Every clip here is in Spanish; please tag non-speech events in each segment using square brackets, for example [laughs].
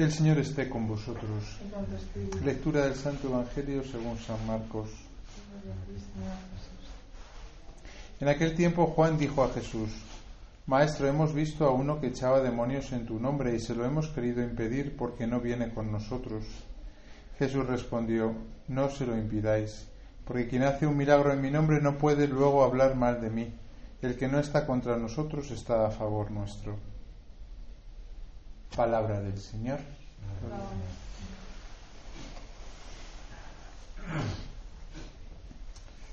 El Señor esté con vosotros. Lectura del Santo Evangelio según San Marcos. En aquel tiempo Juan dijo a Jesús, Maestro, hemos visto a uno que echaba demonios en tu nombre y se lo hemos querido impedir porque no viene con nosotros. Jesús respondió, No se lo impidáis, porque quien hace un milagro en mi nombre no puede luego hablar mal de mí. El que no está contra nosotros está a favor nuestro. Palabra del Señor.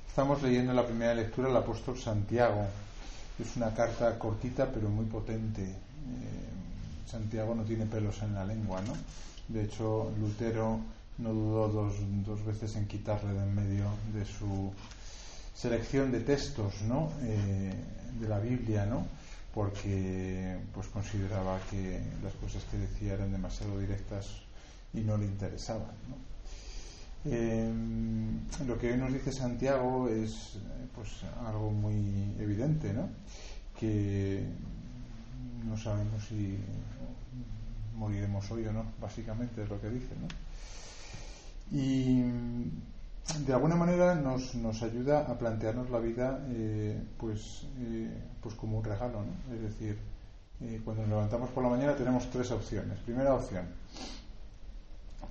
Estamos leyendo la primera lectura del apóstol Santiago. Es una carta cortita pero muy potente. Eh, Santiago no tiene pelos en la lengua, ¿no? De hecho, Lutero no dudó dos, dos veces en quitarle de en medio de su selección de textos, ¿no? Eh, de la Biblia, ¿no? Porque pues consideraba que las cosas que decía eran demasiado directas y no le interesaban. Em, lo que hoy nos dice Santiago es pues algo muy evidente, ¿no? que no sabemos si moriremos hoy o no, básicamente es lo que dice. ¿no? De alguna manera nos, nos ayuda a plantearnos la vida eh, pues, eh, pues como un regalo. ¿no? Es decir, eh, cuando nos levantamos por la mañana tenemos tres opciones. Primera opción,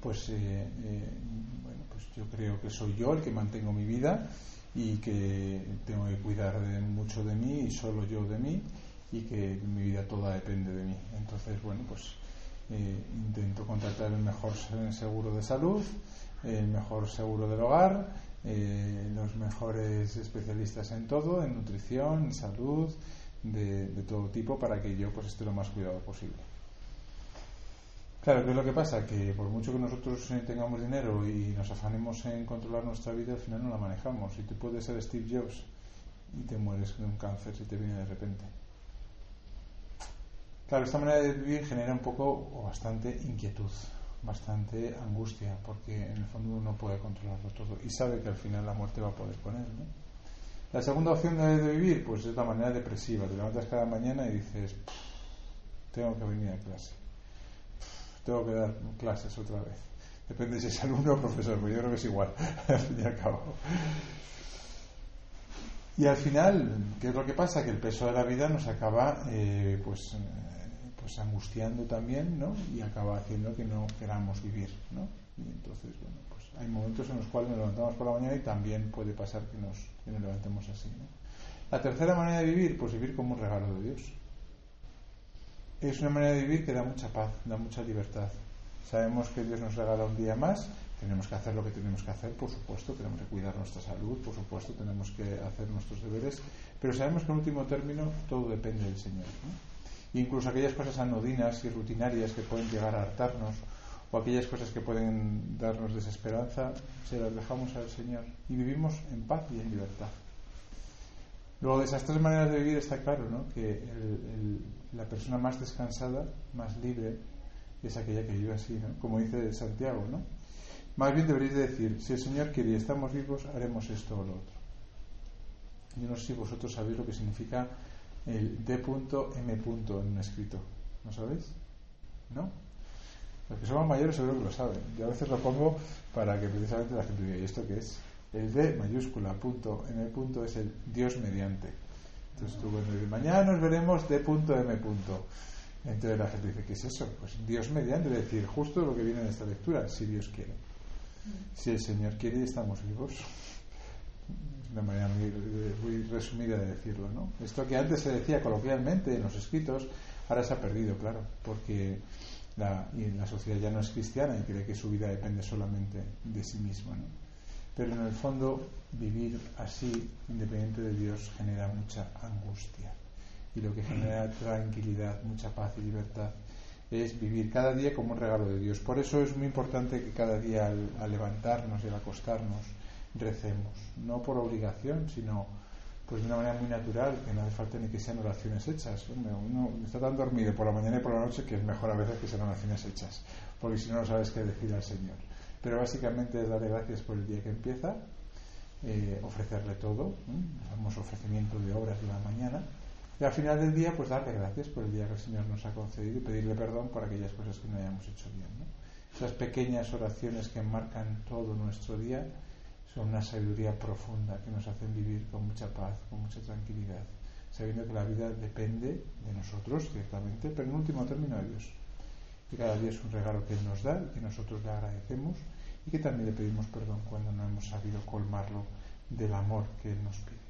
pues, bueno, pues yo creo que soy yo el que mantengo mi vida y que tengo que cuidar de, mucho de mí y solo yo de mí y que mi vida toda depende de mí. Entonces, bueno, pues intento contratar el mejor seguro de salud el mejor seguro del hogar, eh, los mejores especialistas en todo, en nutrición, en salud, de, todo tipo, para que yo pues esté lo más cuidado posible. Claro, ¿qué es lo que pasa? Que por mucho que nosotros eh, tengamos dinero y nos afanemos en controlar nuestra vida, al final no la manejamos. Y tú puedes ser Steve Jobs y te mueres de un cáncer si te viene de repente. Claro, esta manera de vivir genera un poco o bastante inquietud bastante angustia, porque en el fondo uno no puede controlarlo todo y sabe que al final la muerte va a poder con él. La segunda opción de, vivir, pues es la manera depresiva. Te levantas cada mañana y dices, tengo que venir a clase, tengo que dar clases otra vez. Depende si es alumno o profesor, pero yo creo que es igual, [laughs] al fin y al cabo. Y al final, ¿qué es lo que pasa? Que el peso de la vida nos acaba, eh, pues, pues angustiando también, ¿no? Y acaba haciendo que no queramos vivir, ¿no? Y entonces, bueno, pues hay momentos en los cuales nos levantamos por la mañana y también puede pasar que nos, que nos levantemos así, ¿no? La tercera manera de vivir, pues vivir como un regalo de Dios. Es una manera de vivir que da mucha paz, da mucha libertad. Sabemos que Dios nos regala un día más, tenemos que hacer lo que tenemos que hacer, por supuesto, tenemos que cuidar nuestra salud, por supuesto, tenemos que hacer nuestros deberes, pero sabemos que en último término todo depende del Señor. ¿no? Incluso aquellas cosas anodinas y rutinarias que pueden llegar a hartarnos o aquellas cosas que pueden darnos desesperanza, se las dejamos al Señor y vivimos en paz y en libertad. Luego, de esas tres maneras de vivir está claro ¿no? que la persona más descansada, más libre, es aquella que vive así, ¿no? como dice Santiago. ¿no? Más bien deberéis decir, si el Señor quiere y estamos vivos, haremos esto o lo otro. Yo no sé si vosotros sabéis lo que significa el D.M. en un escrito. ¿No sabéis? ¿No? Los que somos mayores seguro que lo saben. Yo a veces lo pongo para que precisamente la gente diga, ¿y esto qué es? El D mayúscula, punto, M punto es el Dios mediante. Entonces tú bueno, mañana nos veremos D.M. Entonces la gente dice, ¿qué es eso? Pues Dios mediante, es decir, justo lo que viene en esta lectura, si Dios quiere. Si el Señor quiere y estamos vivos una manera muy, resumida de decirlo. ¿no? Esto que antes se decía coloquialmente en los escritos, ahora se ha perdido, claro, porque la, y la sociedad ya no es cristiana y cree que su vida depende solamente de sí misma. ¿no? Pero en el fondo, vivir así, independiente de Dios, genera mucha angustia. Y lo que genera tranquilidad, mucha paz y libertad es vivir cada día como un regalo de Dios. Por eso es muy importante que cada día al levantarnos y al acostarnos, recemos, no por obligación, sino pues de una manera muy natural, que no hace falta ni que sean oraciones hechas. Uno está tan dormido por la mañana y por la noche que es mejor a veces que sean oraciones hechas, porque si no, no sabes qué decir al Señor. Pero básicamente es darle gracias por el día que empieza, eh, ofrecerle todo, hacemos ofrecimiento de obras de la mañana, Y al final del día, pues darle gracias por el día que el Señor nos ha concedido y pedirle perdón por aquellas cosas que no hayamos hecho bien. Esas pequeñas oraciones que marcan todo nuestro día son una sabiduría profunda que nos hacen vivir con mucha paz, con mucha tranquilidad, sabiendo que la vida depende de nosotros, ciertamente, pero en último término de Dios. Y cada día es un regalo que Él nos da y que nosotros le agradecemos y que también le pedimos perdón cuando no hemos sabido colmarlo del amor que Él nos pide.